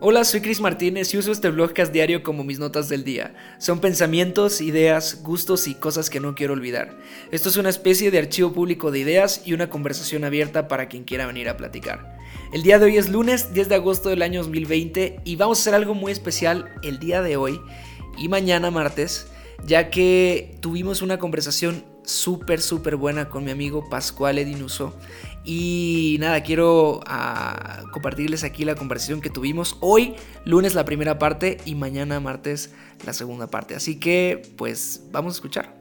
Hola, soy Chris Martínez y uso este blogcast diario como mis notas del día. Son pensamientos, ideas, gustos y cosas que no quiero olvidar. Esto es una especie de archivo público de ideas y una conversación abierta para quien quiera venir a platicar. El día de hoy es lunes 10 de agosto del año 2020 y vamos a hacer algo muy especial el día de hoy y mañana martes, ya que tuvimos una conversación súper, súper buena con mi amigo Pascual Edinuso. Y nada, quiero ah, compartirles aquí la conversación que tuvimos hoy, lunes la primera parte y mañana martes la segunda parte. Así que, pues, vamos a escuchar.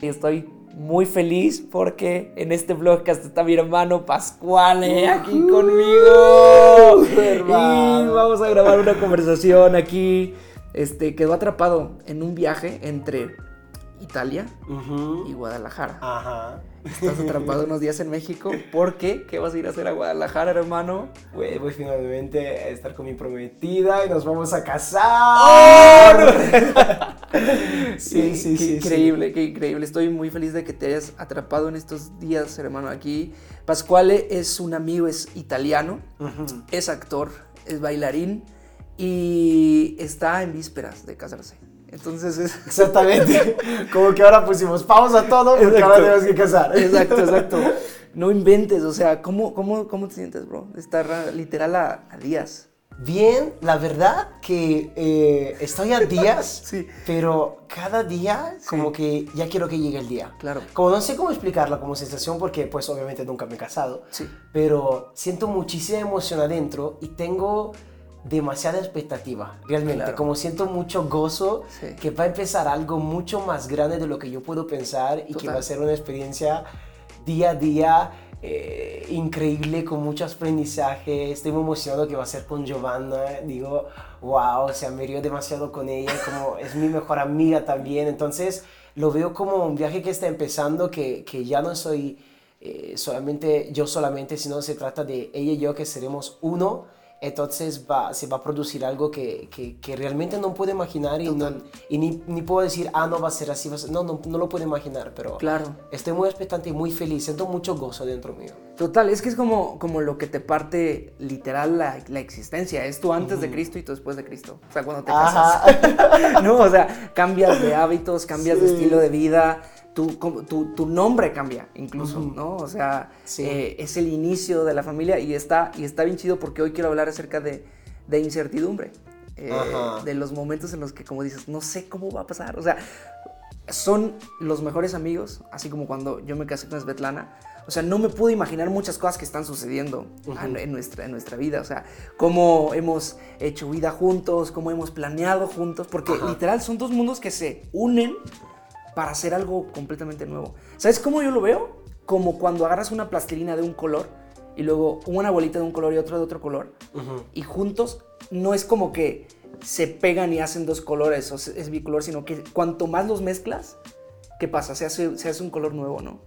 Estoy muy feliz porque en este vlogcast está mi hermano Pascual aquí conmigo. Y vamos a grabar una conversación aquí. Este quedó atrapado en un viaje entre Italia y Guadalajara. Ajá. Estás atrapado unos días en México. ¿Por qué? ¿Qué vas a ir a hacer a Guadalajara, hermano? Güey, voy finalmente a estar con mi prometida y nos vamos a casar. ¡Oh! sí, sí, sí. increíble, qué increíble. Estoy muy feliz de que te hayas atrapado en estos días, hermano, aquí. Pascuale es un amigo, es italiano, es actor, es bailarín y está en vísperas de casarse. Entonces es... Exactamente. Como que ahora pusimos pausa a todo porque ahora tenemos que casar. Exacto, exacto. No inventes, o sea, ¿cómo, cómo, cómo te sientes, bro? De estar literal a, días. Bien, la verdad que eh, estoy a días, sí. pero cada día como que ya quiero que llegue el día. Claro. Como no sé cómo explicarla como sensación porque pues obviamente nunca me he casado, sí. pero siento muchísima emoción adentro y tengo demasiada expectativa, realmente. Como siento mucho gozo que va a empezar algo mucho más grande de lo que yo puedo pensar y que va a ser una experiencia día a día eh, increíble, con mucho aprendizaje. Estoy muy emocionado que va a ser con Giovanna. Digo, wow, o sea, me río demasiado con ella, como es mi mejor amiga también. Entonces, lo veo como un viaje que está empezando, que, que ya no soy eh, solamente yo solamente, sino se trata de ella y yo que seremos uno entonces va, se va a producir algo que, que, realmente no puedo imaginar y, y ni, ni, puedo decir, ah, no va a ser así, No, no, no, lo puedo imaginar, pero claro. estoy muy expectante y muy feliz, siento mucho gozo dentro mío. Total, es que es como, como lo que te parte literal la, la existencia, es tú antes de Cristo y tú después de Cristo, o sea, cuando te casas. no, o sea, cambias de hábitos, cambias de estilo de vida, tu, tu, tu, nombre cambia incluso, ¿no? O sea, eh, es el inicio de la familia y está, y está bien chido porque hoy quiero hablar acerca de, de incertidumbre. Eh, de los momentos en los que, como dices, no sé cómo va a pasar. O sea, son los mejores amigos, así como cuando yo me casé con Svetlana. O sea, no me puedo imaginar muchas cosas que están sucediendo en, nuestra, en nuestra vida. O sea, cómo hemos hecho vida juntos, cómo hemos planeado juntos, porque literal son dos mundos que se unen para hacer algo completamente nuevo. ¿Sabes cómo yo lo veo? Como cuando agarras una plastilina de un color y luego una bolita de un color y otra de otro color y juntos no es como que se pegan y hacen dos colores o es bicolor, sino que cuanto más los mezclas, ¿qué pasa? Se hace, se hace un color nuevo, ¿no?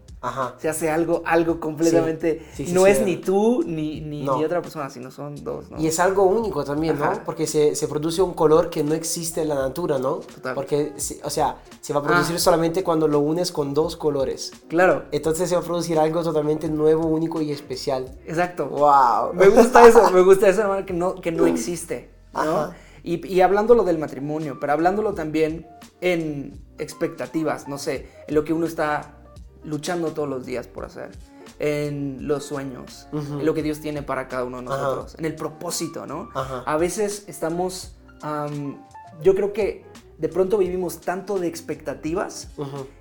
Se hace algo, algo completamente. no es ni tú ni, ni, otra persona, sino son dos. Y es algo único también, ¿no? Porque se, se, produce un color que no existe en la natura, ¿no? Total. Porque, o sea, se va a producir ah. solamente cuando lo unes con dos colores. Claro. Entonces se va a producir algo totalmente nuevo, único y especial. Exacto. ¡Wow! Me gusta eso, me gusta eso, que no, que no existe, ¿no? Y, y hablándolo del matrimonio, pero hablándolo también en expectativas, no sé, en lo que uno está luchando todos los días por hacer, en los sueños, en lo que Dios tiene para cada uno de nosotros, en el propósito, ¿no? A veces estamos, yo creo que de pronto vivimos tanto de expectativas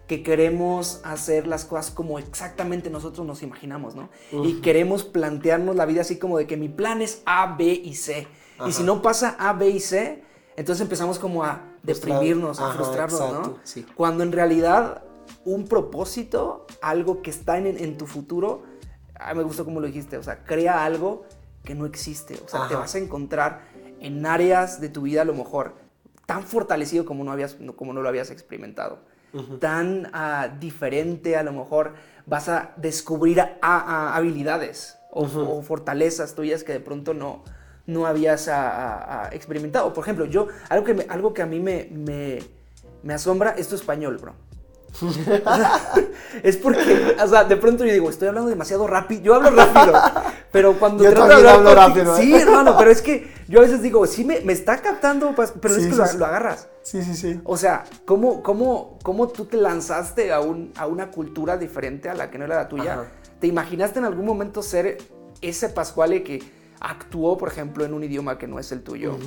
que queremos hacer las cosas como exactamente nosotros nos imaginamos, ¿no? Y queremos plantearnos la vida así como de que mi plan es A, B y C. Y si no pasa A, B y C, entonces empezamos como a deprimirnos, a frustrarnos, ¿no? Cuando en realidad un propósito, algo que está en, tu futuro, a me gustó como lo dijiste, o sea, crea algo que no existe, o sea, te vas a encontrar en áreas de tu vida a lo mejor tan fortalecido como no, habías, como no lo habías experimentado, tan ah, diferente, a lo mejor vas a descubrir habilidades o, fortalezas tuyas que de pronto no, no habías ah, ah, experimentado. Por ejemplo, yo, algo que, algo que a mí me, me, me asombra es tu español, bro. es porque, o sea, de pronto yo digo, estoy hablando demasiado rápido. Yo hablo rápido, pero cuando yo trato de hablar rápido. ¿eh? Sí, hermano, pero es que yo a veces digo, sí me, me está captando, pues, pero es que lo, agarras. Sí, sí, sí. O sea, ¿cómo, cómo, cómo tú te lanzaste a, un, a una cultura diferente a la que no era la tuya? ¿Te imaginaste en algún momento ser ese Pascuale que actuó, por ejemplo, en un idioma que no es el tuyo,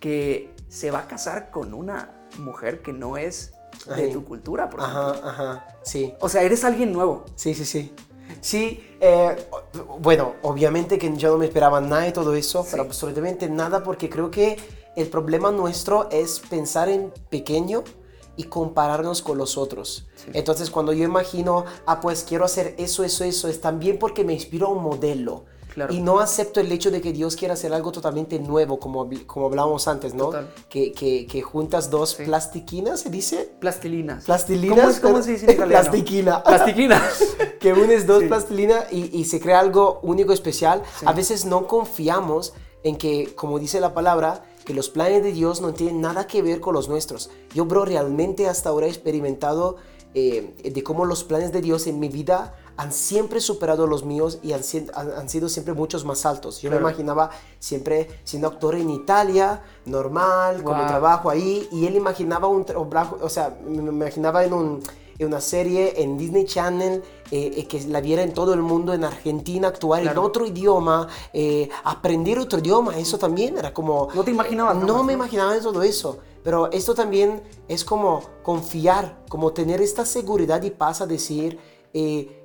que se va a casar con una mujer que no es de tu cultura, por ejemplo. Ajá, ajá, sí. O sea, eres alguien nuevo. Sí, sí, sí. Sí, eh, bueno, obviamente que yo no me esperaba nada de todo eso, pero absolutamente nada porque creo que el problema nuestro es pensar en pequeño y compararnos con los otros. Entonces cuando yo imagino, ah, pues quiero hacer eso, eso, eso, es también porque me inspiro a un modelo. Y no acepto el hecho de que Dios quiera hacer algo totalmente nuevo, como, como hablábamos antes, ¿no? Que, que, que, juntas dos plastiquinas, ¿se dice? Plastilinas. Plastilinas. ¿Cómo, se dice en italiano? Plastiquina. Plastiquina. que unes dos plastilinas y, y, se crea algo único, especial. A veces no confiamos en que, como dice la palabra, que los planes de Dios no tienen nada que ver con los nuestros. Yo, bro, realmente hasta ahora he experimentado eh, de cómo los planes de Dios en mi vida han siempre superado los míos y han, han, sido siempre muchos más altos. Yo me imaginaba siempre siendo actor en Italia, normal, con mi trabajo ahí, y él imaginaba un trabajo, o sea, me imaginaba en, un, una serie en Disney Channel eh, eh, que la viera en todo el mundo, en Argentina, actuar en otro idioma, eh, aprender otro idioma, eso también era como... No te imaginabas. No me imaginaba todo eso. Pero esto también es como confiar, como tener esta seguridad y paz a decir,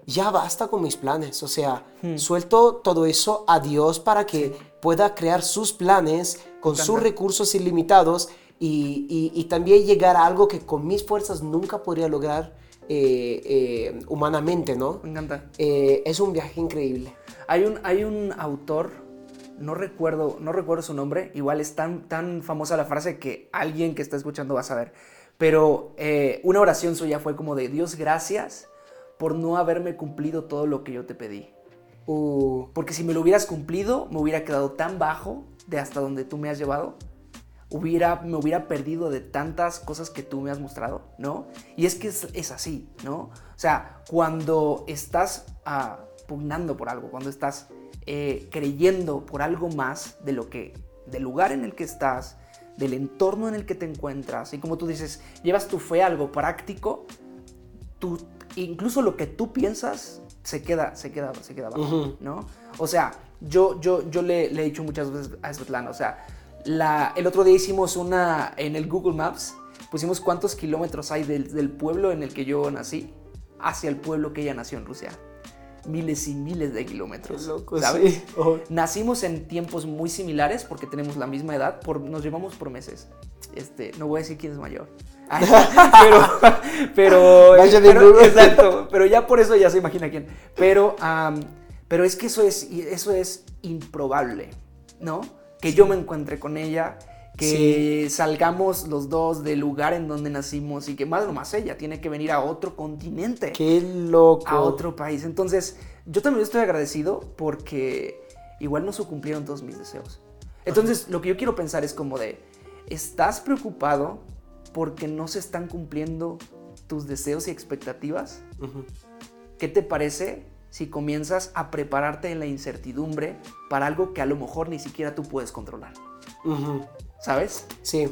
ya basta con mis planes. O sea, hmm. suelto todo eso a Dios para que pueda crear sus planes con sus recursos ilimitados y, y, también llegar a algo que con mis fuerzas nunca podría lograr eh, eh, humanamente, ¿no? Me encanta. Eh, es un viaje increíble. Hay un, hay un autor, no recuerdo, no recuerdo su nombre, igual es tan, tan famosa la frase que alguien que está escuchando va a saber, pero una oración suya fue como de Dios gracias por no haberme cumplido todo lo que yo te pedí. Uh. Porque si me lo hubieras cumplido, me hubiera quedado tan bajo de hasta donde tú me has llevado, hubiera, me hubiera perdido de tantas cosas que tú me has mostrado, ¿no? Y es que es, así, ¿no? O sea, cuando estás ah, pugnando por algo, cuando estás eh, creyendo por algo más de lo que, del lugar en el que estás, del entorno en el que te encuentras, y como tú dices, llevas tu fe a algo práctico, tú, incluso lo que tú piensas se queda, se queda, se queda abajo, ¿no? O sea, yo, yo, yo le, le, he dicho muchas veces a Svetlana, o sea, la, el otro día hicimos una en el Google Maps, pusimos cuántos kilómetros hay del, del pueblo en el que yo nací hacia el pueblo que ella nació en Rusia miles y miles de kilómetros. ¿sabes? Oh. Nacimos en tiempos muy similares porque tenemos la misma edad, por, nos llevamos por meses. Este, no voy a decir quién es mayor. pero, pero, pero exacto, pero ya por eso ya se imagina quién. Pero, pero es que eso es, eso es improbable, ¿no? Que yo me encuentre con ella, que salgamos los dos del lugar en donde nacimos y que más o más ella tiene que venir a otro continente. Qué loco. A otro país. Entonces, yo también estoy agradecido porque igual no se cumplieron todos mis deseos. Entonces, lo que yo quiero pensar es como de, ¿estás preocupado porque no se están cumpliendo tus deseos y expectativas? ¿Qué te parece si comienzas a prepararte en la incertidumbre para algo que a lo mejor ni siquiera tú puedes controlar? ¿Sabes? Sí,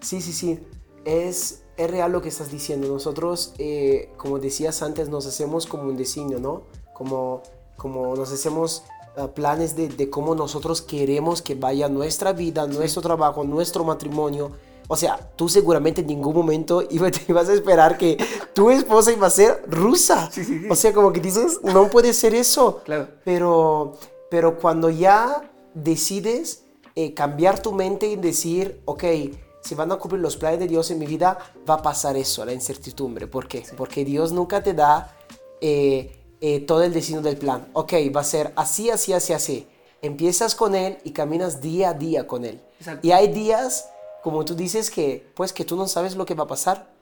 sí, sí, sí. Es, es real lo que estás diciendo. Nosotros, eh, como decías antes, nos hacemos como un diseño, ¿no? Como, como nos hacemos ah, planes de, de, cómo nosotros queremos que vaya nuestra vida, nuestro trabajo, nuestro matrimonio o sea, tú seguramente en ningún momento ibas a esperar que tu esposa iba a ser rusa. O sea, como que dices, no puede ser eso. Claro. Pero, pero cuando ya decides eh, cambiar tu mente y decir, ok, si van a cumplir los planes de Dios en mi vida, va a pasar eso, la incertidumbre. ¿Por qué? Porque Dios nunca te da eh, eh, todo el destino del plan. Ok, va a ser así, así, así, así. Empiezas con Él y caminas día a día con Él. Y hay días como tú dices que, pues que tú no sabes lo que va a pasar,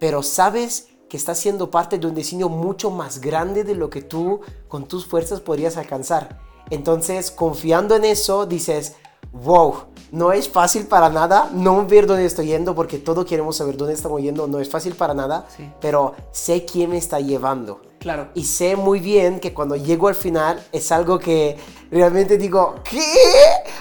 pero sabes que estás siendo parte de un diseño mucho más grande de lo que tú con tus fuerzas podrías alcanzar. Entonces, confiando en eso, dices, wow, no es fácil para nada no ver dónde estoy yendo, porque todos queremos saber dónde estamos yendo, no es fácil para nada, pero sé quién me está llevando. Claro. Y sé muy bien que cuando llego al final es algo que realmente digo, ¿qué?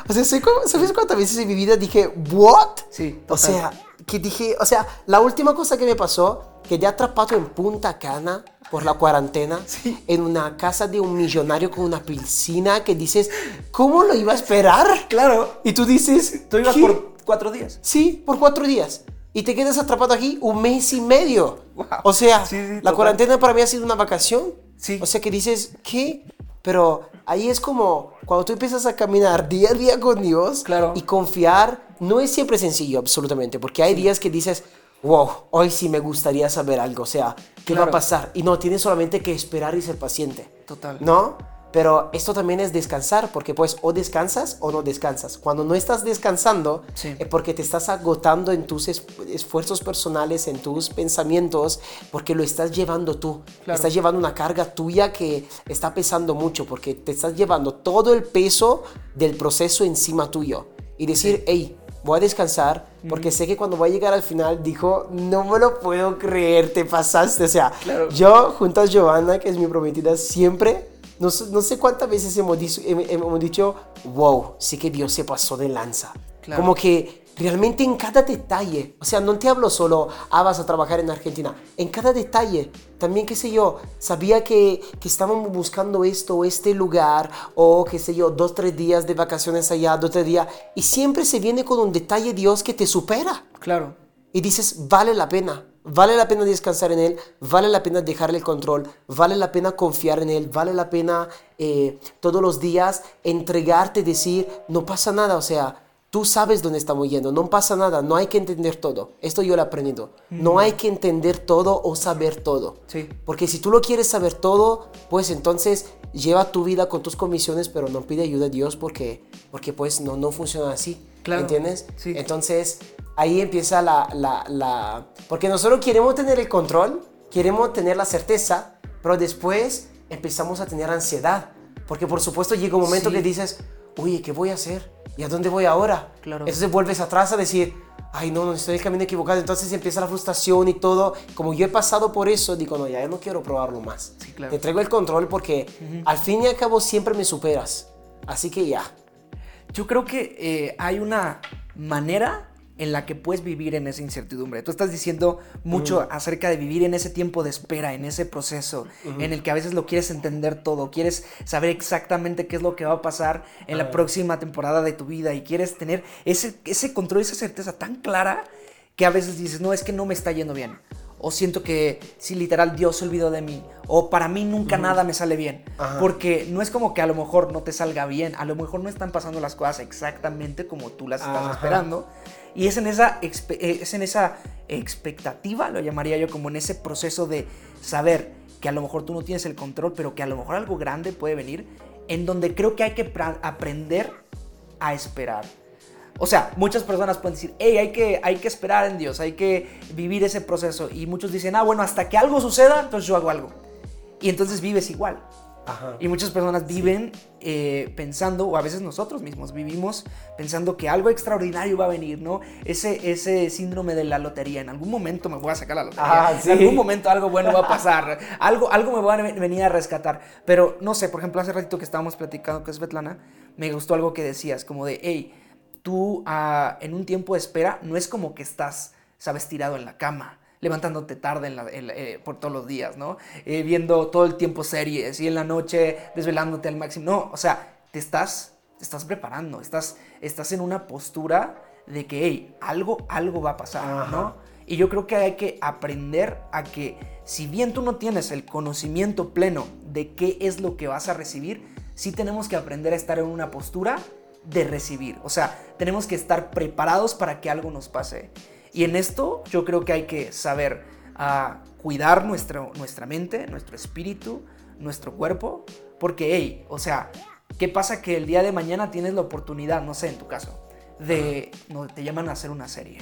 O sea, ¿sabes cuántas veces en mi vida dije, ¿what? Sí. O sea, que dije, o sea, la última cosa que me pasó, que ya atrapado en Punta Cana por la cuarentena, en una casa de un millonario con una piscina, que dices, ¿cómo lo iba a esperar? Claro. Y tú dices, tú ibas por cuatro días. Sí, por cuatro días y te quedas atrapado aquí un mes y medio. O sea, la cuarentena para mí ha sido una vacación. Sí. O sea que dices, ¿qué? Pero ahí es como cuando tú empiezas a caminar día a día con Dios claro. y confiar, no es siempre sencillo, absolutamente, porque hay días que dices, wow, hoy sí me gustaría saber algo, o sea, ¿qué va a pasar? Y no, tienes solamente que esperar y ser paciente. Total. ¿No? Pero esto también es descansar, porque pues o descansas o no descansas. Cuando no estás descansando es porque te estás agotando en tus esfuerzos personales, en tus pensamientos, porque lo estás llevando tú. Estás llevando una carga tuya que está pesando mucho, porque te estás llevando todo el peso del proceso encima tuyo. Y decir, hey, voy a descansar, porque sé que cuando voy a llegar al final, dijo, no me lo puedo creer, te pasaste. O sea, yo junto a Giovanna, que es mi prometida, siempre no, sé cuántas veces hemos dicho, hemos dicho, wow, sí que Dios se pasó de lanza. Como que realmente en cada detalle, o sea, no te hablo solo, ah, vas a trabajar en Argentina, en cada detalle, también, qué sé yo, sabía que, que estábamos buscando esto o este lugar, o qué sé yo, dos, tres días de vacaciones allá, dos, tres días, y siempre se viene con un detalle Dios que te supera. Claro. Y dices, vale la pena, Vale la pena descansar en Él, vale la pena dejarle el control, vale la pena confiar en Él, vale la pena eh, todos los días entregarte, decir, no pasa nada, o sea, tú sabes dónde estamos yendo, no pasa nada, no hay que entender todo. Esto yo lo he aprendido. No hay que entender todo o saber todo. Sí. Porque si tú lo quieres saber todo, pues entonces lleva tu vida con tus comisiones, pero no pide ayuda a Dios porque, porque pues no, no funciona así. Claro. ¿Entiendes? Sí. Entonces, ahí empieza la, la, la... Porque nosotros queremos tener el control, queremos tener la certeza, pero después empezamos a tener ansiedad. Porque por supuesto llega un momento que dices, oye, ¿qué voy a hacer? ¿Y a dónde voy ahora? Claro. Entonces vuelves atrás a decir, ay, no, no estoy en el camino equivocado. Entonces empieza la frustración y todo. Como yo he pasado por eso, digo, no, ya no quiero probarlo más. Sí, claro. Te traigo el control porque al fin y al cabo siempre me superas. Así que ya. Yo creo que eh, hay una manera en la que puedes vivir en esa incertidumbre. Tú estás diciendo mucho acerca de vivir en ese tiempo de espera, en ese proceso, en el que a veces lo quieres entender todo, quieres saber exactamente qué es lo que va a pasar en la próxima temporada de tu vida y quieres tener ese, ese control, esa certeza tan clara que a veces dices, no, es que no me está yendo bien o siento que si literal Dios se olvidó de mí, o para mí nunca nada me sale bien, porque no es como que a lo mejor no te salga bien, a lo mejor no están pasando las cosas exactamente como tú las estás esperando, y es en, esa, eh, es en esa expectativa, lo llamaría yo como en ese proceso de saber que a lo mejor tú no tienes el control, pero que a lo mejor algo grande puede venir, en donde creo que hay que aprender a esperar o sea, muchas personas pueden decir, hey, hay que, hay que esperar en Dios, hay que vivir ese proceso. Y muchos dicen, ah, bueno, hasta que algo suceda, entonces yo hago algo. Y entonces vives igual. Y muchas personas viven eh, pensando, o a veces nosotros mismos vivimos pensando que algo extraordinario va a venir, ¿no? Ese, ese síndrome de la lotería. En algún momento me voy a sacar la lotería. Ah, en algún momento algo bueno va a pasar. algo, algo me va a venir a rescatar. Pero no sé, por ejemplo, hace ratito que estábamos platicando con Svetlana, me gustó algo que decías, como de, hey, tú ah, en un tiempo de espera no es como que estás, sabes, tirado en la cama levantándote tarde eh, por todos los días, ¿no? Eh, viendo todo el tiempo series y en la noche desvelándote al máximo. No, o sea, te estás, te estás preparando, estás, estás en una postura de que, hey, algo, algo va a pasar, ¿no? Y yo creo que hay que aprender a que, si bien tú no tienes el conocimiento pleno de qué es lo que vas a recibir, sí tenemos que aprender a estar en una postura de recibir. O sea, tenemos que estar preparados para que algo nos pase. Y en esto yo creo que hay que saber ah, cuidar nuestro, nuestra mente, nuestro espíritu, nuestro cuerpo. Porque, hey, o sea, ¿qué pasa que el día de mañana tienes la oportunidad, no sé, en tu caso, de, no, te llaman a hacer una serie?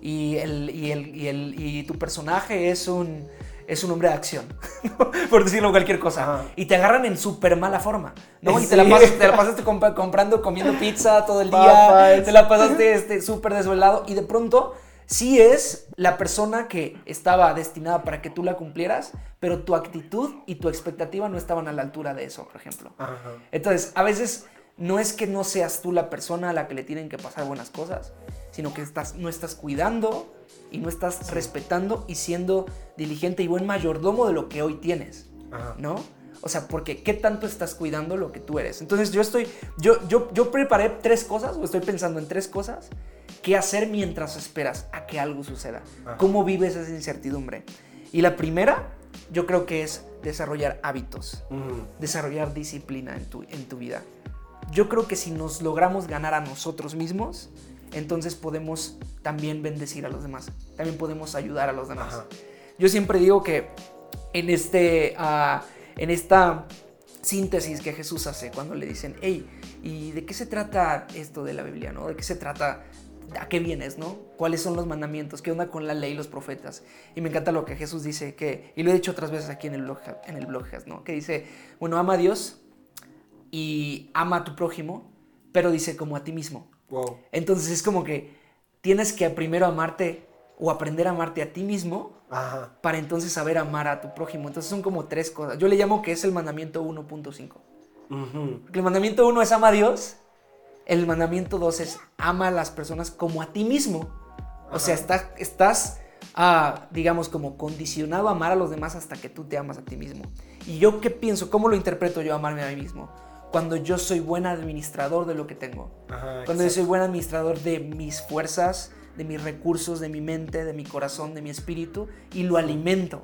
y, el, y, el, y, el, y tu personaje es un, es un hombre de acción, por decirlo cualquier cosa. Y te agarran en súper mala forma, ¿no? Y te la, te la pasaste comprando, comiendo pizza todo el día, te la pasaste este, súper desvelado y de pronto sí es la persona que estaba destinada para que tú la cumplieras, pero tu actitud y tu expectativa no estaban a la altura de eso, por ejemplo. Entonces, a veces no es que no seas tú la persona a la que le tienen que pasar buenas cosas, sino que estás, no estás cuidando y no estás respetando y siendo diligente y buen mayordomo de lo que hoy tienes, ¿no? O sea, porque ¿qué tanto estás cuidando lo que tú eres? Entonces yo estoy, yo, yo, yo preparé tres cosas, o estoy pensando en tres cosas, qué hacer mientras esperas a que algo suceda. ¿Cómo vives esa incertidumbre? Y la primera, yo creo que es desarrollar hábitos, desarrollar disciplina en tu, en tu vida. Yo creo que si nos logramos ganar a nosotros mismos, entonces podemos también bendecir a los demás, también podemos ayudar a los demás. Yo siempre digo que en, este, ah, en esta síntesis que Jesús hace cuando le dicen, hey, ¿y de qué se trata esto de la Biblia? ¿no? ¿De qué se trata? ¿A qué vienes? ¿no? ¿Cuáles son los mandamientos? ¿Qué onda con la ley y los profetas? Y me encanta lo que Jesús dice, que, y lo he dicho otras veces aquí en el blog, en el blog ¿no? que dice, bueno, ama a Dios y ama a tu prójimo, pero dice como a ti mismo. Entonces es como que tienes que primero amarte o aprender a amarte a ti mismo para entonces saber amar a tu prójimo. Entonces son como tres cosas. Yo le llamo que es el mandamiento 1.5. El mandamiento 1 es ama a Dios. El mandamiento 2 es ama a las personas como a ti mismo. O sea, estás, estás ah, digamos, como condicionado a amar a los demás hasta que tú te amas a ti mismo. Y yo qué pienso, ¿cómo lo interpreto yo amarme a mí mismo? cuando yo soy buen administrador de lo que tengo. cuando yo soy buen administrador de mis fuerzas, de mis recursos, de mi mente, de mi corazón, de mi espíritu y lo alimento.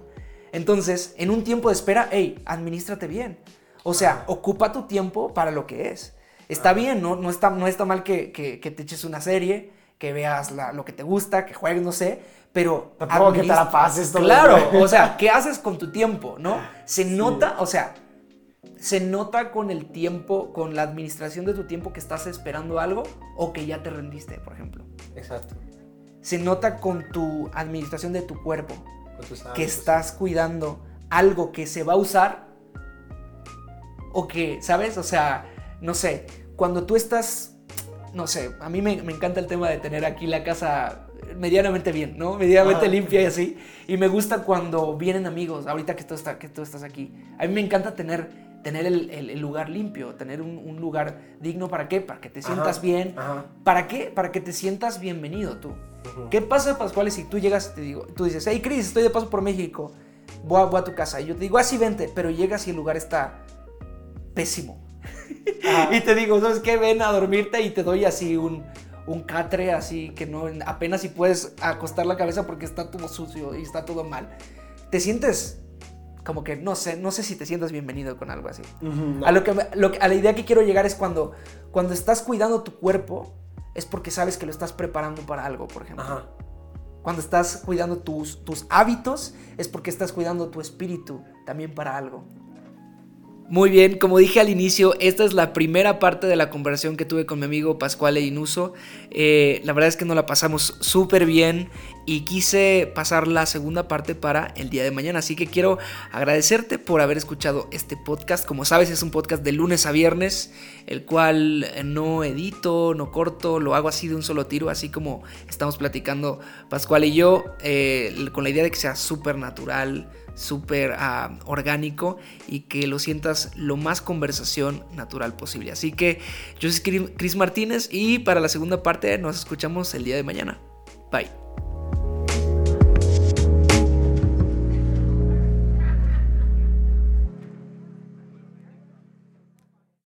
Entonces, en un tiempo de espera, hey, administrate bien. O sea, ocupa tu tiempo para lo que es. Está bien, no, no, está, no está mal que, que, te eches una serie, que veas lo que te gusta, que juegues, no sé, pero... Tampoco que te la pases todo Claro, o sea, ¿qué haces con tu tiempo, no? Se nota, o sea, se nota con el tiempo, con la administración de tu tiempo que estás esperando algo o que ya te rendiste, por ejemplo. Exacto. Se nota con tu administración de tu cuerpo, que estás cuidando algo que se va a usar o que, ¿sabes? O sea, no sé, cuando tú estás, no sé, a mí me, encanta el tema de tener aquí la casa medianamente bien, ¿no? Medianamente limpia y así. Y me gusta cuando vienen amigos, ahorita que tú, está, que tú estás aquí. A mí me encanta tener tener el, lugar limpio, tener un, lugar digno para qué, para que te sientas bien. ¿Para qué? Para que te sientas bienvenido tú. ¿Qué pasa, Pascual, si tú llegas, te digo, tú dices, hey, Cris, estoy de paso por México, voy a, tu casa. Y yo te digo, así ah, vente, pero llegas y el lugar está pésimo. Y te digo, ¿sabes qué? Ven a dormirte y te doy así un, un catre, así que no, apenas si puedes acostar la cabeza porque está todo sucio y está todo mal. Te sientes como que no sé, no sé si te sientas bienvenido con algo así. a, lo que, a la idea que quiero llegar es cuando, cuando estás cuidando tu cuerpo, es porque sabes que lo estás preparando para algo, por ejemplo. Cuando estás cuidando tus, tus hábitos, es porque estás cuidando tu espíritu también para algo. Muy bien, como dije al inicio, esta es la primera parte de la conversación que tuve con mi amigo Pascual Inuso. Eh, la verdad es que nos la pasamos súper bien y quise pasar la segunda parte para el día de mañana. Así que quiero agradecerte por haber escuchado este podcast. Como sabes, es un podcast de lunes a viernes, el cual no edito, no corto, lo hago así de un solo tiro, así como estamos platicando Pascual y yo, eh, con la idea de que sea súper natural súper ah, orgánico y que lo sientas lo más conversación natural posible. Así que yo soy Chris Martínez y para la segunda parte nos escuchamos el día de mañana. Bye.